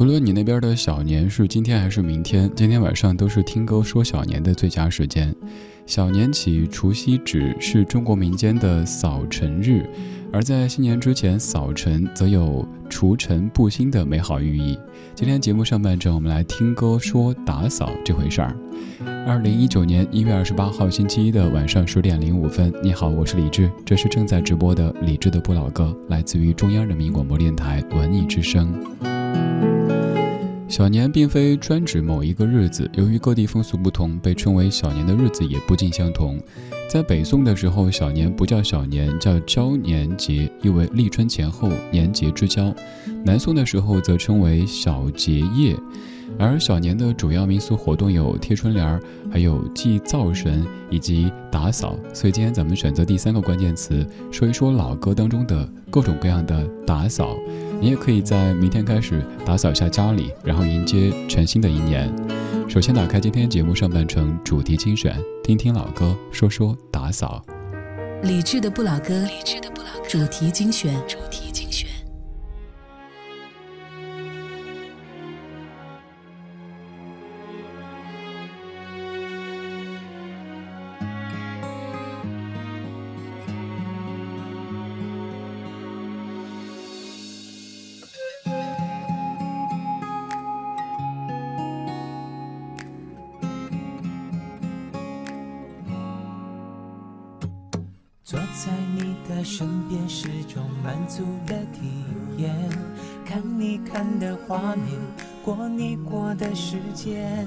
不论你那边的小年是今天还是明天，今天晚上都是听歌说小年的最佳时间。小年起，除夕指是中国民间的扫尘日。而在新年之前，扫尘则有除尘布新的美好寓意。今天节目上半程，我们来听歌说打扫这回事儿。二零一九年一月二十八号星期一的晚上十点零五分，你好，我是李志，这是正在直播的李志的不老歌，来自于中央人民广播电台文艺之声。小年并非专指某一个日子，由于各地风俗不同，被称为小年的日子也不尽相同。在北宋的时候，小年不叫小年，叫交年节，意为立春前后年节之交；南宋的时候则称为小节夜。而小年的主要民俗活动有贴春联儿，还有祭灶神以及打扫。所以今天咱们选择第三个关键词，说一说老歌当中的各种各样的打扫。你也可以在明天开始打扫一下家里，然后迎接全新的一年。首先打开今天节目上半程主题精选，听听老歌，说说打扫。理智的不老歌，理智的不老歌，主题精选。坐的时间。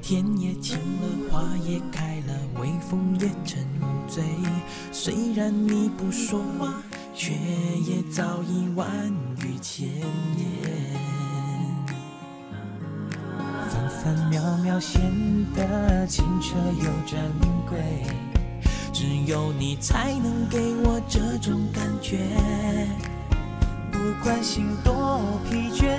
天也晴了，花也开了，微风也沉醉。虽然你不说话，却也早已万语千言。分分秒秒显得清澈又珍贵。只有你才能给我这种感觉，不管心多疲倦，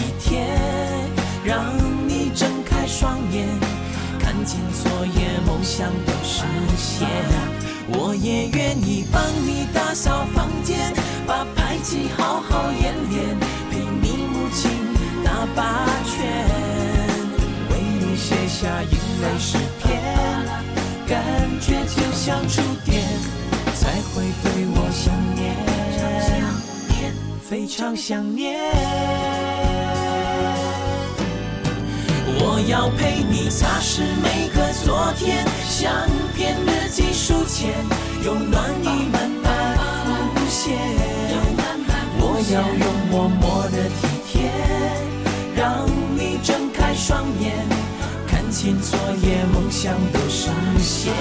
让你睁开双眼。看见昨夜梦想都实现。我也愿意帮你打扫房间，把排挤好好演练，陪你母亲打八圈，为你写下眼泪诗篇，感觉就像触电，才会对我想念，非常想念。我要陪你擦拭每个昨天，相片日记书签，用暖意慢慢浮现。我要用默默的体贴，让你睁开双眼，看清昨夜梦想都实现。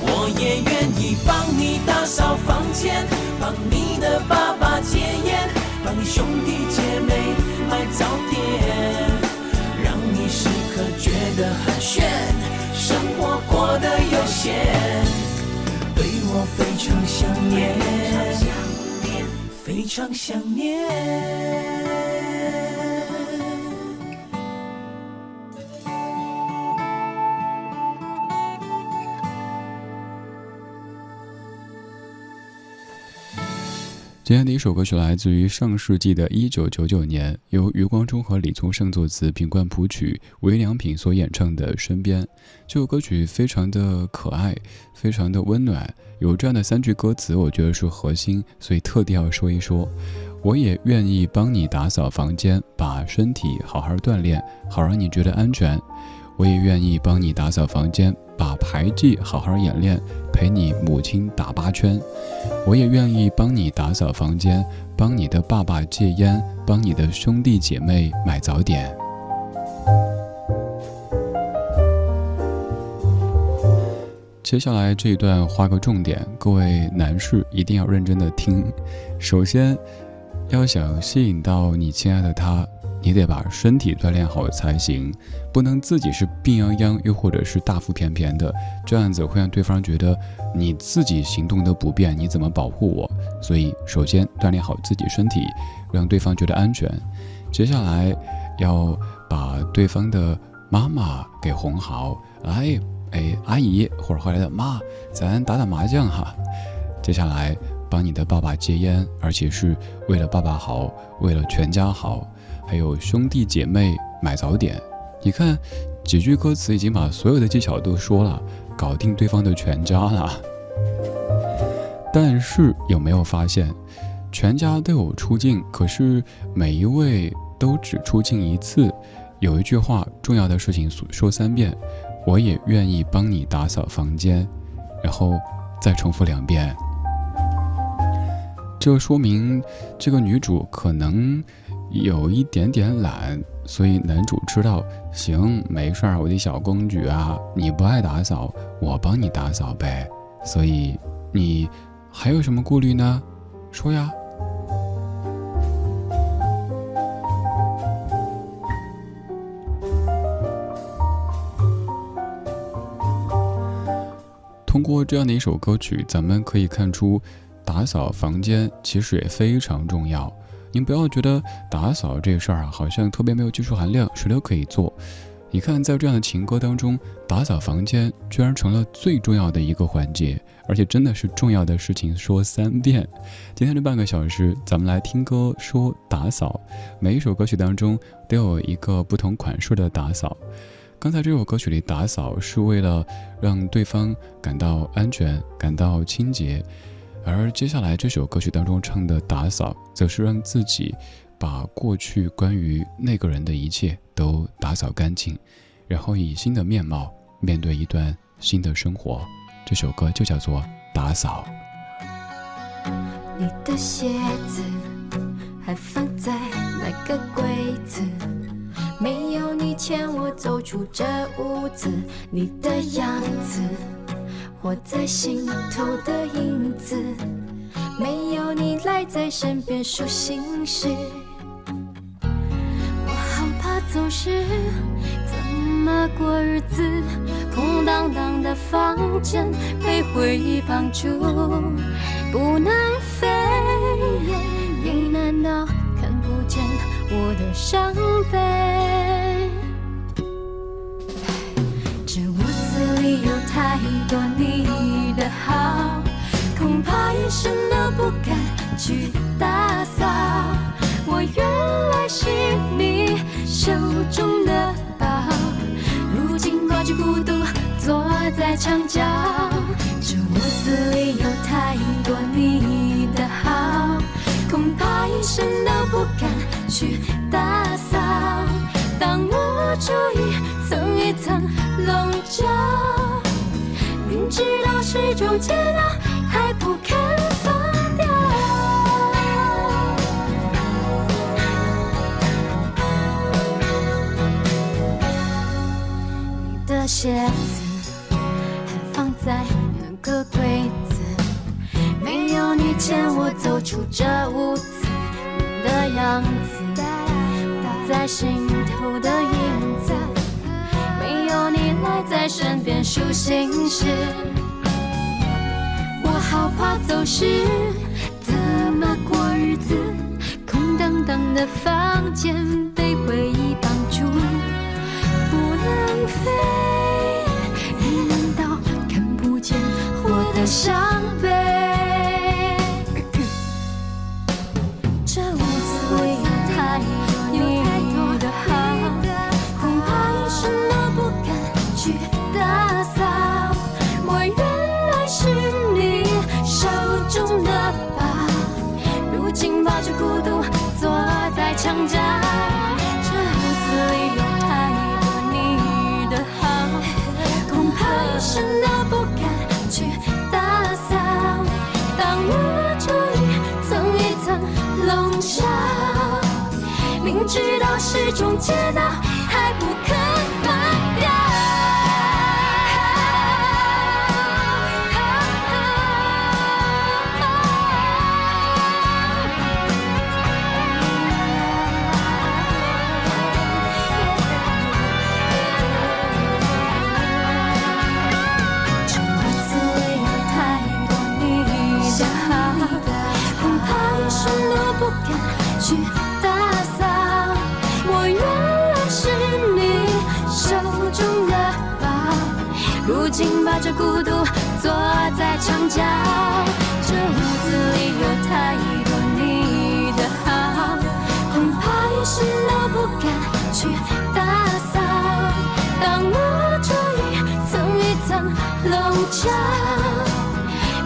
我也愿意帮你打扫房间，帮你的爸爸戒烟，帮你兄弟姐妹买早点。刻觉得很炫，生活过得悠闲，对我非常想念，非常想念。今天的一首歌曲来自于上世纪的一九九九年，由余光中和李宗盛作词、品冠谱曲、韦良品所演唱的《身边》。这首歌曲非常的可爱，非常的温暖，有这样的三句歌词，我觉得是核心，所以特地要说一说。我也愿意帮你打扫房间，把身体好好锻炼，好让你觉得安全。我也愿意帮你打扫房间。把牌技好好演练，陪你母亲打八圈。我也愿意帮你打扫房间，帮你的爸爸戒烟，帮你的兄弟姐妹买早点。接下来这一段画个重点，各位男士一定要认真的听。首先，要想吸引到你亲爱的他。你得把身体锻炼好才行，不能自己是病殃殃，又或者是大腹便便的，这样子会让对方觉得你自己行动的不便，你怎么保护我？所以，首先锻炼好自己身体，让对方觉得安全。接下来要把对方的妈妈给哄好，哎哎，阿姨或者后来的妈，咱打打麻将哈。接下来帮你的爸爸戒烟，而且是为了爸爸好，为了全家好。还有兄弟姐妹买早点，你看几句歌词已经把所有的技巧都说了，搞定对方的全家了。但是有没有发现，全家都有出镜，可是每一位都只出镜一次。有一句话，重要的事情说三遍，我也愿意帮你打扫房间，然后再重复两遍。这说明这个女主可能。有一点点懒，所以男主知道，行，没事儿，我的小公举啊，你不爱打扫，我帮你打扫呗。所以你还有什么顾虑呢？说呀。通过这样的一首歌曲，咱们可以看出，打扫房间其实也非常重要。您不要觉得打扫这事儿啊，好像特别没有技术含量，谁都可以做。你看，在这样的情歌当中，打扫房间居然成了最重要的一个环节，而且真的是重要的事情说三遍。今天这半个小时，咱们来听歌说打扫，每一首歌曲当中都有一个不同款式的打扫。刚才这首歌曲里，打扫是为了让对方感到安全，感到清洁。而接下来这首歌曲当中唱的打扫，则是让自己把过去关于那个人的一切都打扫干净，然后以新的面貌面对一段新的生活。这首歌就叫做《打扫》。你的鞋子还放在那个柜子？没有你牵我走出这屋子，你的样子。我在心头的影子，没有你赖在身边数心事。我好怕总是怎么过日子，空荡荡的房间被回忆绑住，不能飞。你难道看不见我的伤悲？太。多你的好，恐怕一生都不敢去打扫。我原来是你手中的宝，如今抱着孤独坐在墙角。这屋子里有太多你的好，恐怕一生都不敢去打扫。当我注意层一层笼罩，明知道是种煎熬，还不肯放掉。你的鞋子还放在那个柜子，没有你牵我走出这屋子，你的样子。在心头的，赖在身边数星星，我好怕走失，怎么过日子？空荡荡的房间被回忆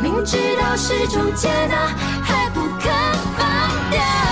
明知道是种解答，还不肯放掉。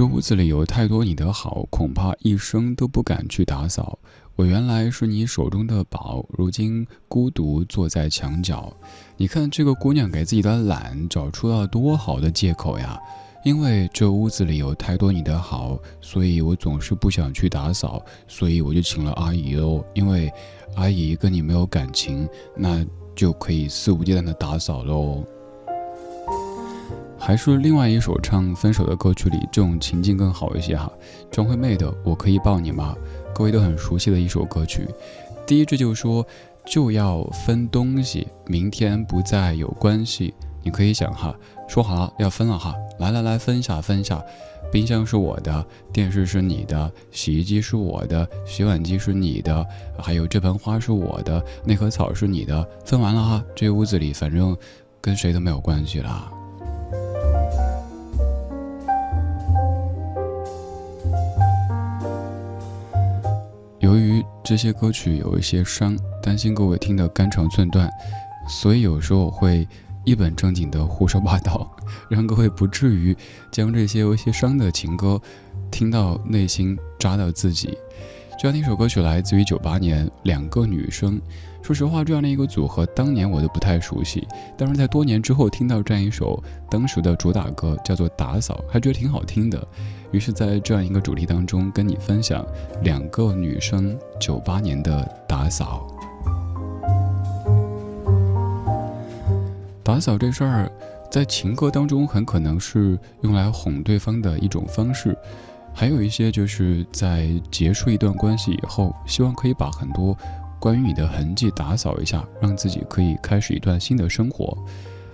这屋子里有太多你的好，恐怕一生都不敢去打扫。我原来是你手中的宝，如今孤独坐在墙角。你看这个姑娘给自己的懒找出了多好的借口呀！因为这屋子里有太多你的好，所以我总是不想去打扫，所以我就请了阿姨喽。因为阿姨跟你没有感情，那就可以肆无忌惮的打扫喽。还是另外一首唱分手的歌曲里，这种情境更好一些哈。张惠妹的《我可以抱你吗》，各位都很熟悉的一首歌曲。第一句就说就要分东西，明天不再有关系。你可以想哈，说好了要分了哈，来来来分下分下。冰箱是我的，电视是你的，洗衣机是我的，洗碗机是你的，还有这盆花是我的，那棵草是你的。分完了哈，这屋子里反正跟谁都没有关系了。由于这些歌曲有一些伤，担心各位听得肝肠寸断，所以有时候我会一本正经的胡说八道，让各位不至于将这些有一些伤的情歌听到内心扎到自己。这样的一首歌曲来自于九八年，两个女生。说实话，这样的一个组合，当年我都不太熟悉，但是在多年之后听到这样一首当时的主打歌，叫做《打扫》，还觉得挺好听的。于是，在这样一个主题当中，跟你分享两个女生九八年的打扫。打扫这事儿，在情歌当中很可能是用来哄对方的一种方式。还有一些就是在结束一段关系以后，希望可以把很多关于你的痕迹打扫一下，让自己可以开始一段新的生活。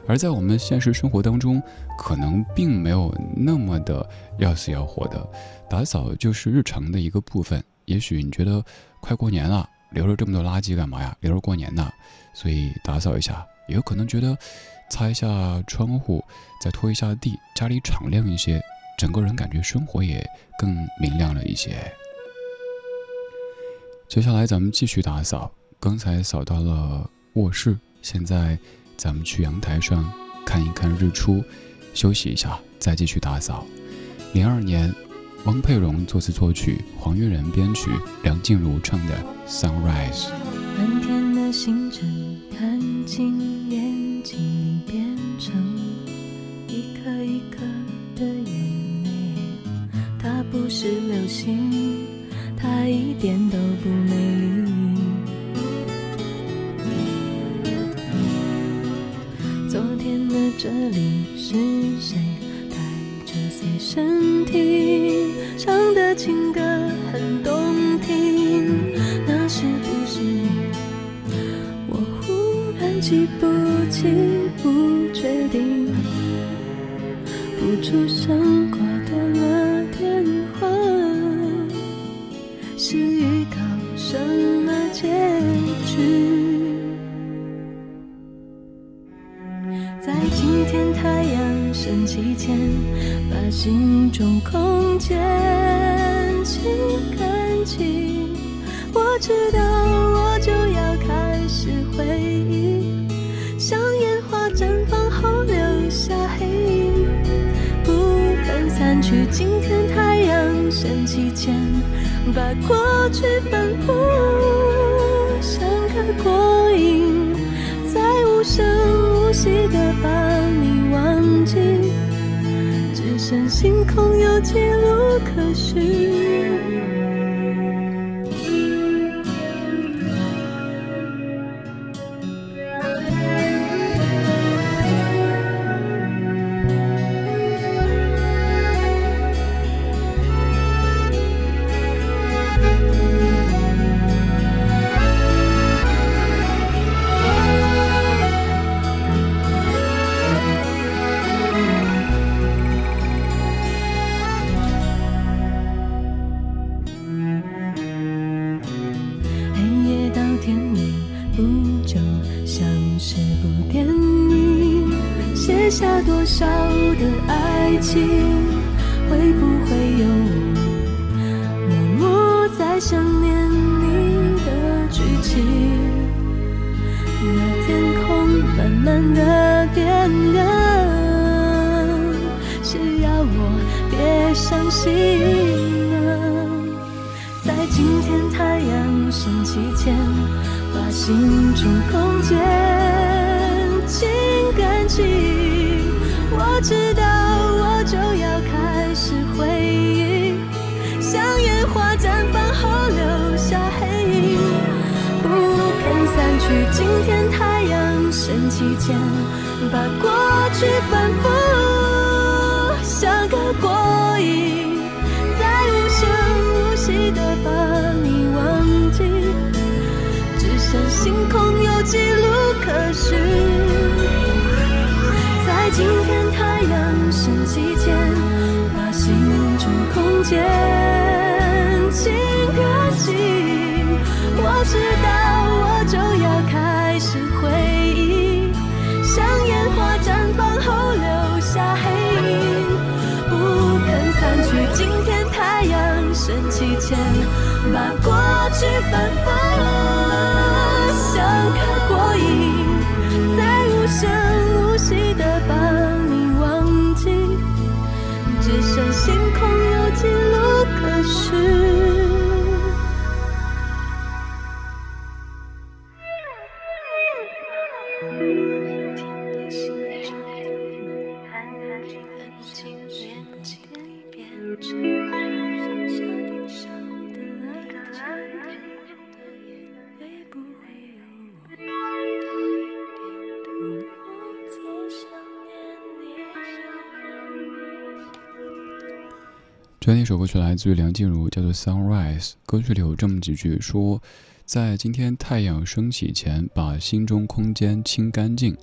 而在我们现实生活当中，可能并没有那么的要死要活的，打扫就是日常的一个部分。也许你觉得快过年了，留了这么多垃圾干嘛呀？留着过年呢，所以打扫一下。也有可能觉得擦一下窗户，再拖一下地，家里敞亮一些，整个人感觉生活也更明亮了一些。接下来咱们继续打扫，刚才扫到了卧室，现在。咱们去阳台上看一看日出，休息一下，再继续打扫。零二年，汪佩蓉作词作曲，黄悦仁编曲，梁静茹唱的《Sunrise》。满天的星辰，看进眼睛不是流星，的爱情会不会有我默默在想念你的剧情？那天空慢慢的变冷是要我别相信呢在今天太阳升起前把心中空间我知道我就要开始回忆，像烟花绽放后留下黑影，不肯散去。今天太阳升起前，把过去反复像个过瘾，再无声无息的把你忘记，只剩星空有记录可寻，在今天。期间，把心中空间清可净。我知道我就要开始回忆，像烟花绽放后留下黑影，不肯散去。今天太阳升起前，把过去翻覆。这样一首歌曲来自于梁静茹，叫做《Sunrise》。歌曲里有这么几句说：“在今天太阳升起前，把心中空间清干净。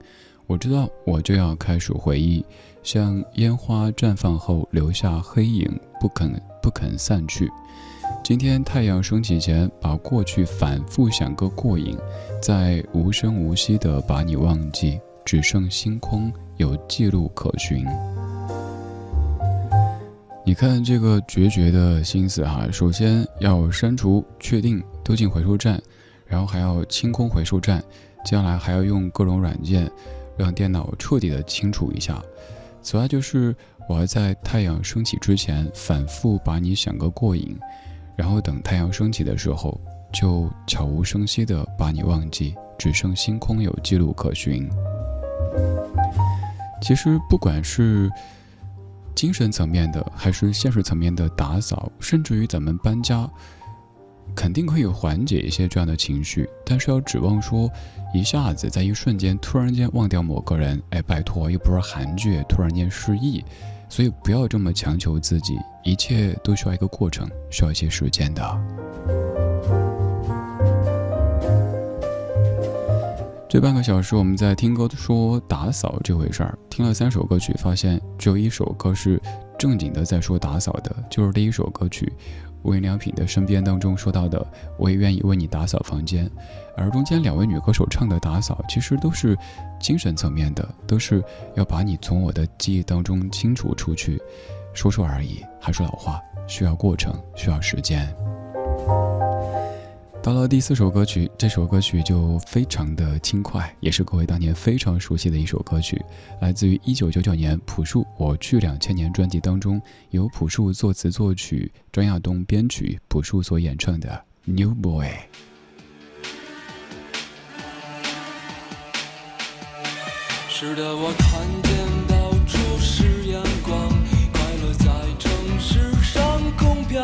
我知道，我就要开始回忆，像烟花绽放后留下黑影，不肯不肯散去。今天太阳升起前，把过去反复想个过瘾，再无声无息地把你忘记，只剩星空有记录可寻。”你看这个决绝的心思哈，首先要删除、确定丢进回收站，然后还要清空回收站，接下来还要用各种软件让电脑彻底的清除一下。此外就是我要在太阳升起之前反复把你想个过瘾，然后等太阳升起的时候就悄无声息的把你忘记，只剩星空有记录可寻。其实不管是。精神层面的，还是现实层面的打扫，甚至于咱们搬家，肯定可以缓解一些这样的情绪。但是要指望说，一下子在一瞬间突然间忘掉某个人，哎，拜托，又不是韩剧，突然间失忆，所以不要这么强求自己，一切都需要一个过程，需要一些时间的。这半个小时，我们在听歌说打扫这回事儿，听了三首歌曲，发现只有一首歌是正经的在说打扫的，就是第一首歌曲《无印良品的身边》当中说到的“我也愿意为你打扫房间”，而中间两位女歌手唱的打扫，其实都是精神层面的，都是要把你从我的记忆当中清除出去，说说而已。还是老话，需要过程，需要时间。到了第四首歌曲，这首歌曲就非常的轻快，也是各位当年非常熟悉的一首歌曲，来自于一九九九年朴树《我去两千年》专辑当中，由朴树作词作曲，张亚东编曲，朴树所演唱的《New Boy》。是的，我看见到处是阳光，快乐在城市上空飘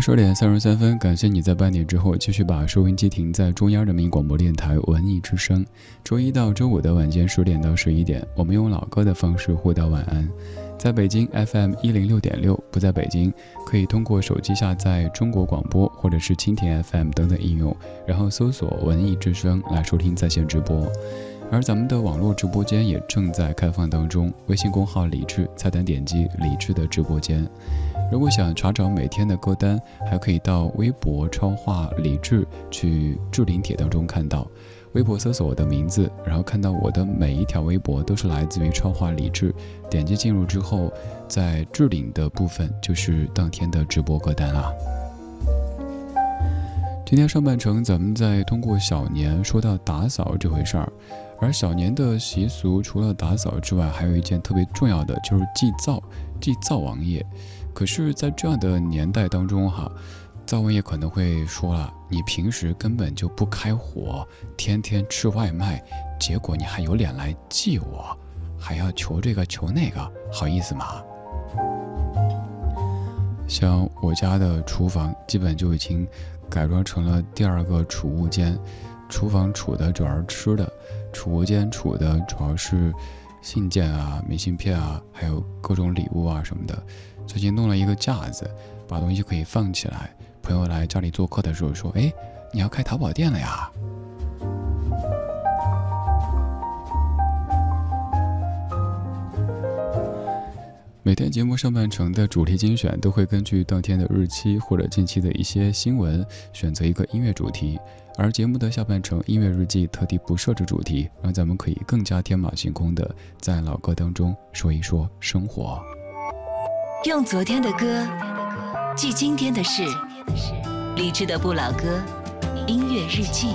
二十点三十三分，感谢你在半点之后继续把收音机停在中央人民广播电台文艺之声。周一到周五的晚间十点到十一点，我们用老歌的方式互道晚安。在北京 FM 一零六点六，不在北京可以通过手机下载中国广播或者是蜻蜓 FM 等等应用，然后搜索文艺之声来收听在线直播。而咱们的网络直播间也正在开放当中，微信公号李智，菜单点击李智的直播间。如果想查找每天的歌单，还可以到微博超话李智去置顶帖当中看到。微博搜索我的名字，然后看到我的每一条微博都是来自于超话李智。点击进入之后，在置顶的部分就是当天的直播歌单啦。今天上半程，咱们在通过小年说到打扫这回事儿，而小年的习俗除了打扫之外，还有一件特别重要的，就是祭灶，祭灶王爷。可是，在这样的年代当中，哈，灶王爷可能会说了：“你平时根本就不开火，天天吃外卖，结果你还有脸来祭我，还要求这个求那个，好意思吗？”像我家的厨房，基本就已经改装成了第二个储物间。厨房储的主要是吃的，储物间储的主要是信件啊、明信片啊，还有各种礼物啊什么的。最近弄了一个架子，把东西可以放起来。朋友来家里做客的时候说：“哎，你要开淘宝店了呀？”每天节目上半程的主题精选都会根据当天的日期或者近期的一些新闻选择一个音乐主题，而节目的下半程音乐日记特地不设置主题，让咱们可以更加天马行空的在老歌当中说一说生活。用昨天的歌记今天的事，理智的不老歌，音乐日记。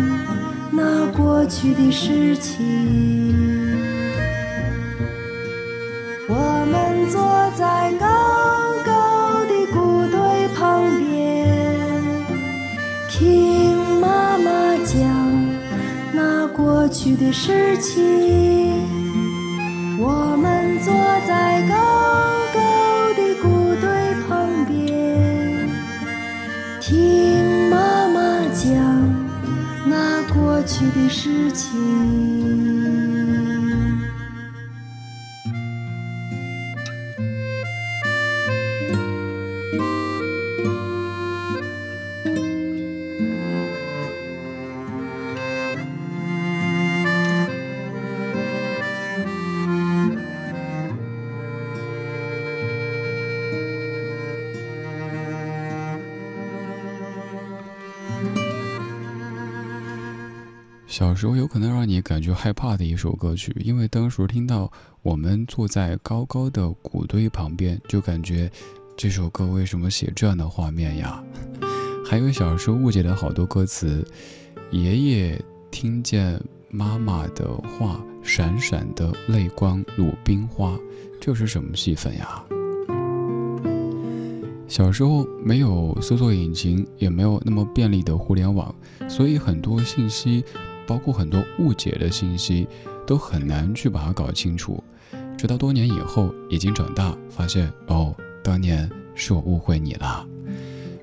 去的事情。我们坐在高高的谷堆旁边，听妈妈讲那过去的事情。我们坐在高高的谷堆旁边，听过去的事情。小时候有可能让你感觉害怕的一首歌曲，因为当时听到我们坐在高高的谷堆旁边，就感觉这首歌为什么写这样的画面呀？还有小时候误解的好多歌词，爷爷听见妈妈的话，闪闪的泪光，鲁冰花，这是什么戏份呀？小时候没有搜索引擎，也没有那么便利的互联网，所以很多信息。包括很多误解的信息，都很难去把它搞清楚。直到多年以后，已经长大，发现哦，当年是我误会你了。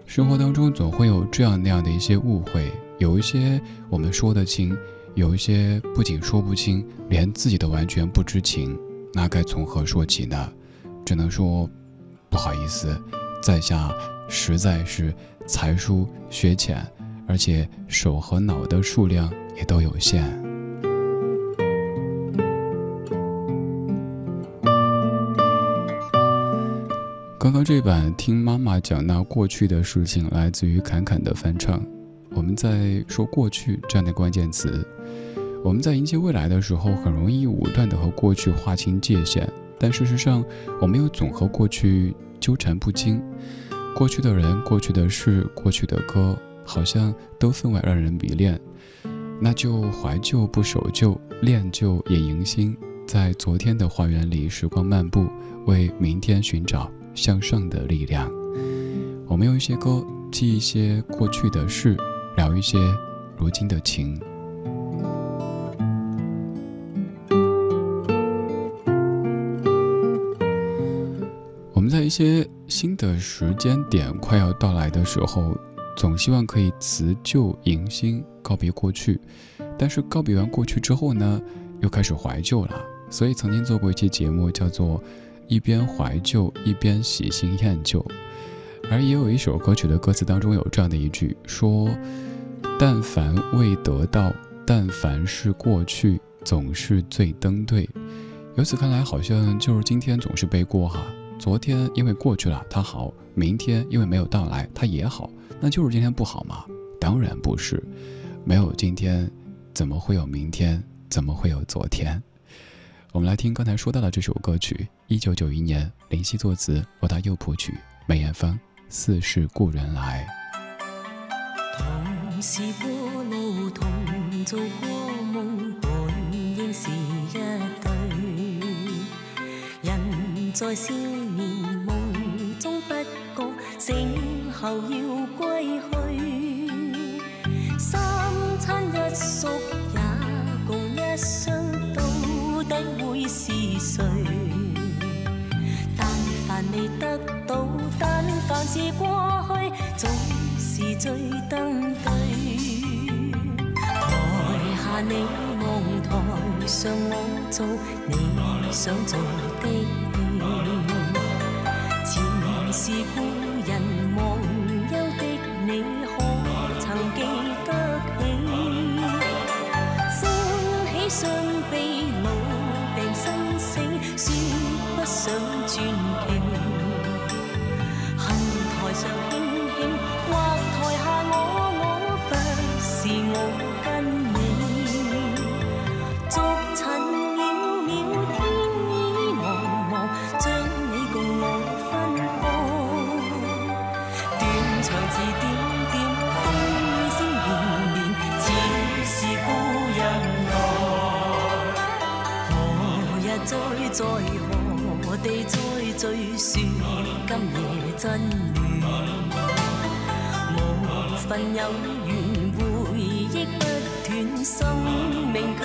生活当中总会有这样那样的一些误会，有一些我们说得清，有一些不仅说不清，连自己都完全不知情。那该从何说起呢？只能说，不好意思，在下实在是才疏学浅，而且手和脑的数量。也都有限。刚刚这版听妈妈讲那过去的事情，来自于侃侃的翻唱。我们在说过去这样的关键词，我们在迎接未来的时候，很容易武断的和过去划清界限，但事实上，我们又总和过去纠缠不清。过去的人、过去的事、过去的歌，好像都分外让人迷恋。那就怀旧不守旧，恋旧也迎新，在昨天的花园里时光漫步，为明天寻找向上的力量。我们用一些歌记一些过去的事，聊一些如今的情。我们在一些新的时间点快要到来的时候。总希望可以辞旧迎新，告别过去。但是告别完过去之后呢，又开始怀旧了。所以曾经做过一期节目，叫做《一边怀旧一边喜新厌旧》。而也有一首歌曲的歌词当中有这样的一句，说：“但凡未得到，但凡是过去，总是最登对。”由此看来，好像就是今天总是背锅哈。昨天因为过去了，它好；明天因为没有到来，它也好。那就是今天不好吗？当然不是，没有今天，怎么会有明天？怎么会有昨天？我们来听刚才说到的这首歌曲，一九九一年林夕作词，罗大佑谱曲，梅艳芳《似是故人来》。同是过路，同做过梦，本应是一。在少年梦中不觉醒。后要归去，三餐一宿也共一生，到底会是谁？但凡未得到，但凡是过去，总是最登对。台下你望，台上我做你想做的戏，真缘？无份有缘，回忆不断，生命却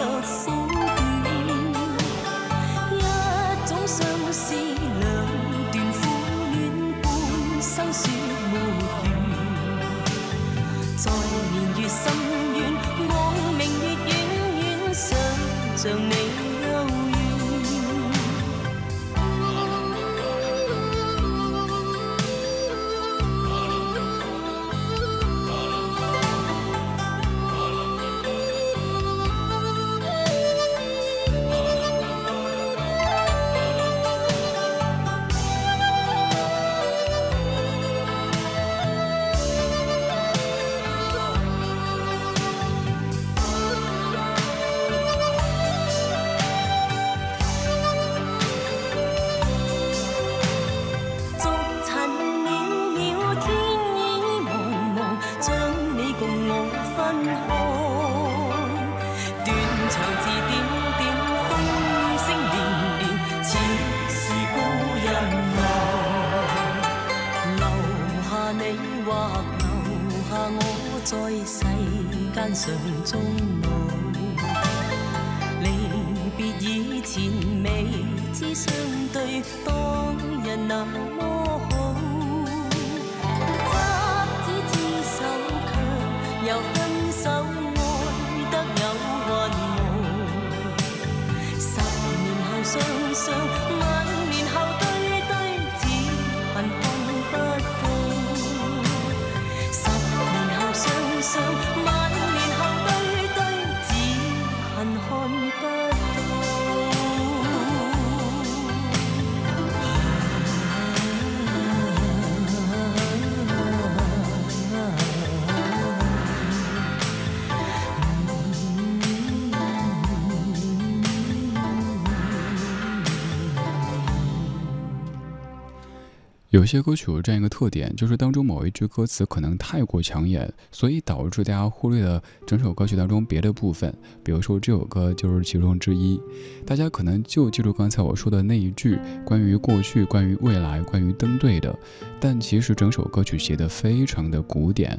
有些歌曲有这样一个特点，就是当中某一句歌词可能太过抢眼，所以导致大家忽略了整首歌曲当中别的部分。比如说这首歌就是其中之一，大家可能就记住刚才我说的那一句关于过去、关于未来、关于登对的，但其实整首歌曲写得非常的古典。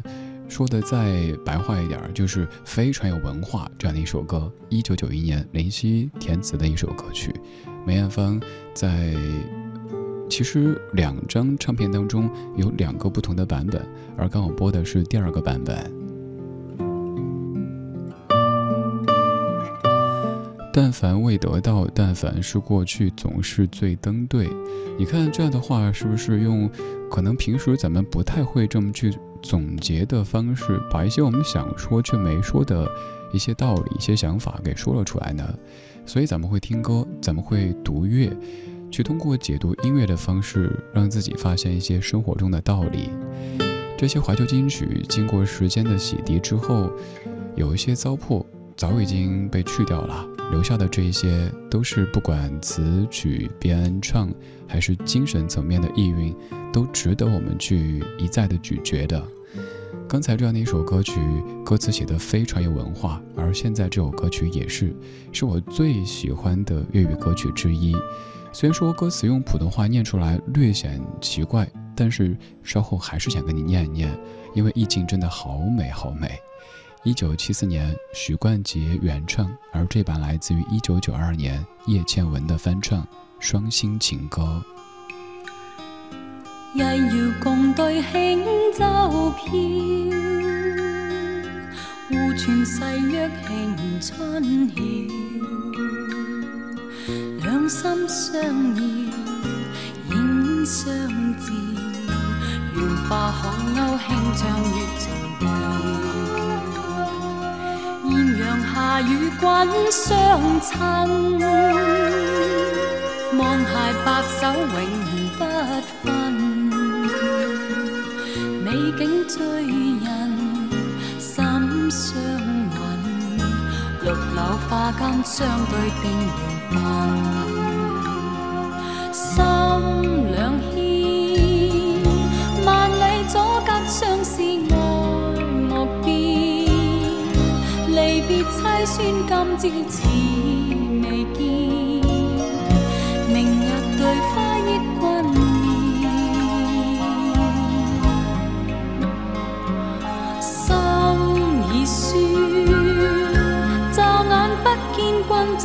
说的再白话一点，就是非常有文化这样的一首歌。一九九一年林夕填词的一首歌曲，梅艳芳在。其实两张唱片当中有两个不同的版本，而刚我播的是第二个版本。但凡未得到，但凡是过去，总是最登对。你看这样的话，是不是用可能平时咱们不太会这么去总结的方式，把一些我们想说却没说的一些道理、一些想法给说了出来呢？所以咱们会听歌，咱们会读乐。去通过解读音乐的方式，让自己发现一些生活中的道理。这些怀旧金曲经过时间的洗涤之后，有一些糟粕早已经被去掉了，留下的这一些都是不管词曲编唱还是精神层面的意蕴，都值得我们去一再的咀嚼的。刚才这样的一首歌曲，歌词写得非常有文化，而现在这首歌曲也是，是我最喜欢的粤语歌曲之一。虽然说歌词用普通话念出来略显奇怪，但是稍后还是想跟你念一念，因为意境真的好美好美。一九七四年许冠杰原唱，而这版来自于一九九二年叶倩文的翻唱《双星情歌》。一要共对轻舟飘，互传誓约庆春晓。兩心相邀，影相照，緣化海鷗輕唱月情調。豔陽下与君相親，望偕白首永不分。美景醉人，心相允，綠柳花間相對定。心两牵，万里阻隔，相思爱莫变。离别凄酸，今朝似未见，明日对花忆君面。心已酸，骤眼不见君走。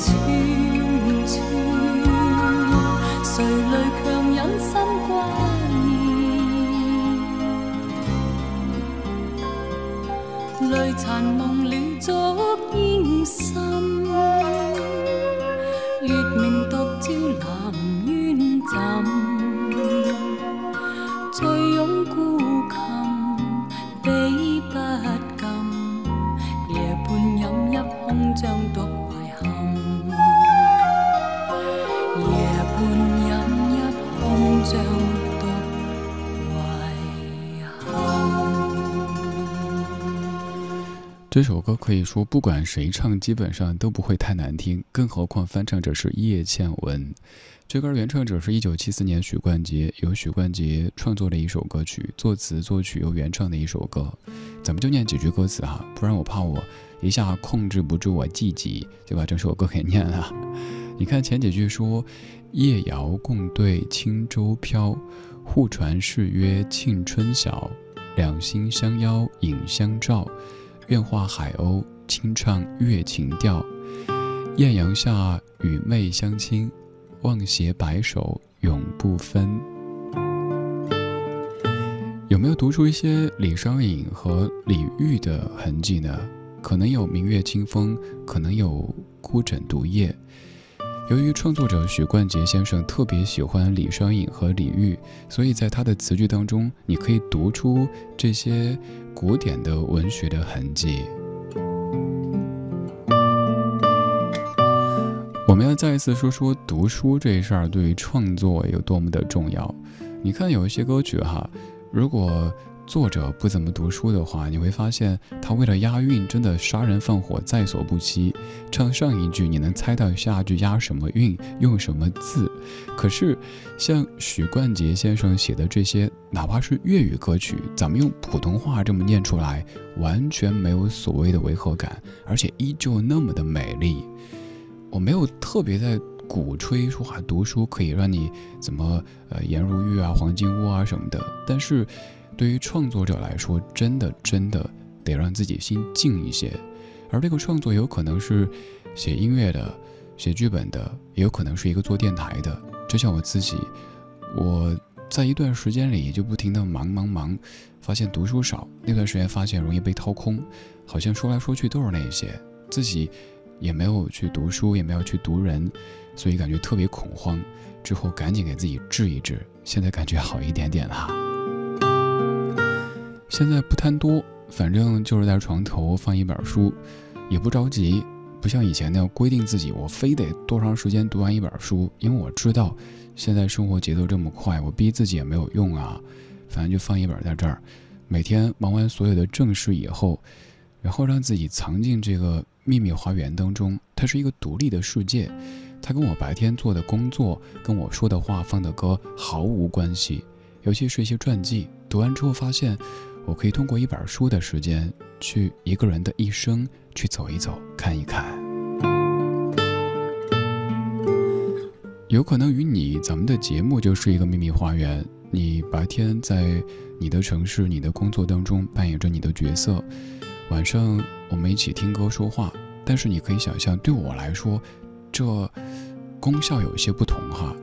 串串，谁泪强忍心挂念？泪残梦了燭煙心，这首歌可以说不管谁唱，基本上都不会太难听，更何况翻唱者是叶倩文。这歌原唱者是一九七四年许冠杰，由许冠杰创作的一首歌曲，作词作曲又原唱的一首歌。咱们就念几句歌词哈，不然我怕我一下控制不住我自己，就把这首歌给念了。你看前几句说：“夜遥共对轻舟飘，互传誓约庆春晓。两心相邀影相照，愿化海鸥轻唱月情调。艳阳下与妹相亲，望携白首永不分。”有没有读出一些李商隐和李煜的痕迹呢？可能有明月清风，可能有孤枕独夜。由于创作者许冠杰先生特别喜欢李商隐和李煜，所以在他的词句当中，你可以读出这些古典的文学的痕迹。我们要再一次说说读书这事儿对于创作有多么的重要。你看有一些歌曲哈，如果作者不怎么读书的话，你会发现他为了押韵，真的杀人放火在所不惜。唱上一句，你能猜到下句押什么韵，用什么字。可是像许冠杰先生写的这些，哪怕是粤语歌曲，咱们用普通话这么念出来，完全没有所谓的违和感，而且依旧那么的美丽。我没有特别在鼓吹说话读书可以让你怎么呃颜如玉啊、黄金屋啊什么的，但是对于创作者来说，真的真的得让自己心静一些。而这个创作有可能是写音乐的、写剧本的，也有可能是一个做电台的。就像我自己，我在一段时间里就不停的忙忙忙，发现读书少，那段时间发现容易被掏空，好像说来说去都是那些，自己也没有去读书，也没有去读人，所以感觉特别恐慌。之后赶紧给自己治一治，现在感觉好一点点了。现在不贪多，反正就是在床头放一本书，也不着急，不像以前那样规定自己我非得多长时间读完一本书，因为我知道现在生活节奏这么快，我逼自己也没有用啊。反正就放一本在这儿，每天忙完所有的正事以后，然后让自己藏进这个秘密花园当中，它是一个独立的世界，它跟我白天做的工作、跟我说的话、放的歌毫无关系。尤其是一些传记，读完之后发现，我可以通过一本书的时间，去一个人的一生去走一走、看一看。有可能与你，咱们的节目就是一个秘密花园。你白天在你的城市、你的工作当中扮演着你的角色，晚上我们一起听歌说话。但是你可以想象，对我来说，这功效有些不同。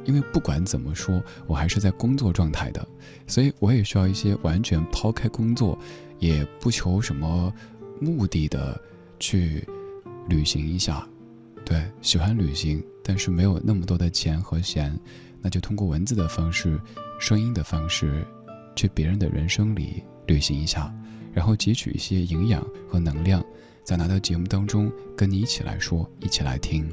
因为不管怎么说，我还是在工作状态的，所以我也需要一些完全抛开工作，也不求什么目的的去旅行一下。对，喜欢旅行，但是没有那么多的钱和闲，那就通过文字的方式。声音的方式，去别人的人生里旅行一下，然后汲取一些营养和能量，再拿到节目当中跟你一起来说，一起来听。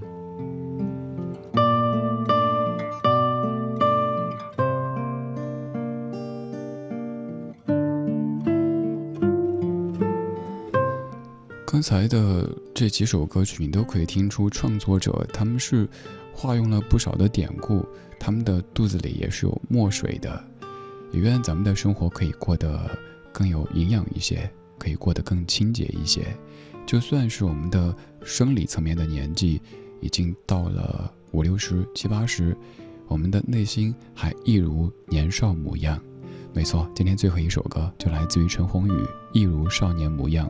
才的这几首歌曲，你都可以听出创作者他们是化用了不少的典故。他们的肚子里也是有墨水的，也愿咱们的生活可以过得更有营养一些，可以过得更清洁一些。就算是我们的生理层面的年纪已经到了五六十、七八十，我们的内心还一如年少模样。没错，今天最后一首歌就来自于陈鸿宇，《一如少年模样》。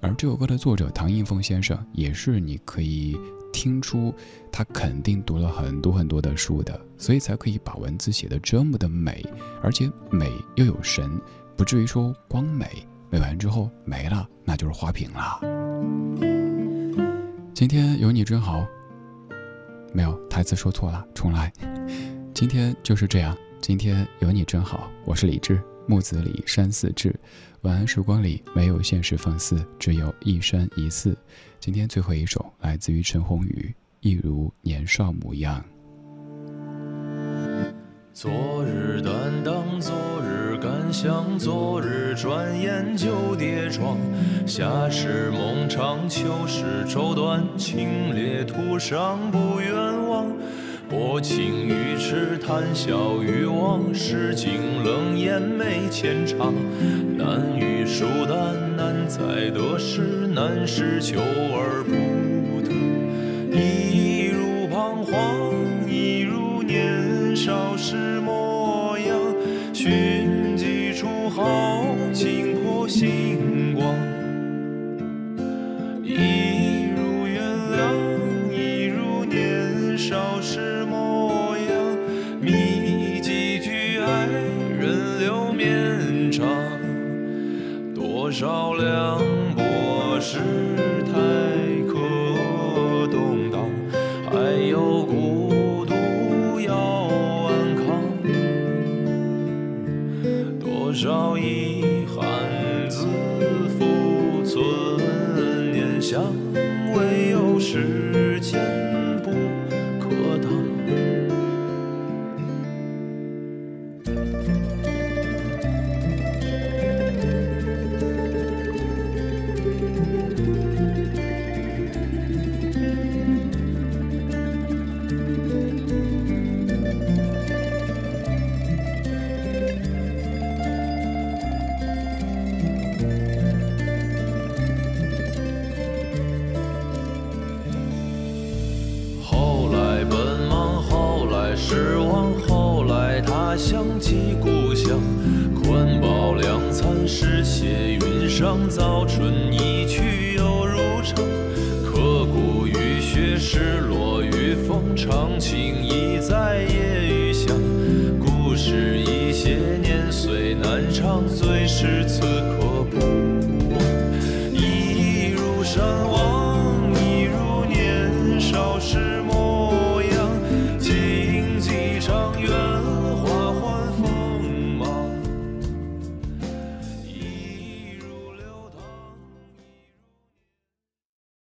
而这首歌的作者唐映枫先生，也是你可以。听出他肯定读了很多很多的书的，所以才可以把文字写得这么的美，而且美又有神，不至于说光美，美完之后没了，那就是花瓶了。今天有你真好，没有台词说错了，重来。今天就是这样，今天有你真好，我是李志，木子李山寺志。晚安时光里没有现实放肆，只有一山一寺。今天最后一首来自于陈鸿宇，一如年少模样。昨日担当，昨日感想，昨日转眼就跌撞。夏时梦长，秋时愁短，清冽途上不远。薄情于痴，谈笑于往，世经冷眼没浅尝。难遇疏淡，难在得失，难是求而不得。一如彷徨，一如年少时模样。寻几处好，惊破星光。一绵长多少凉薄世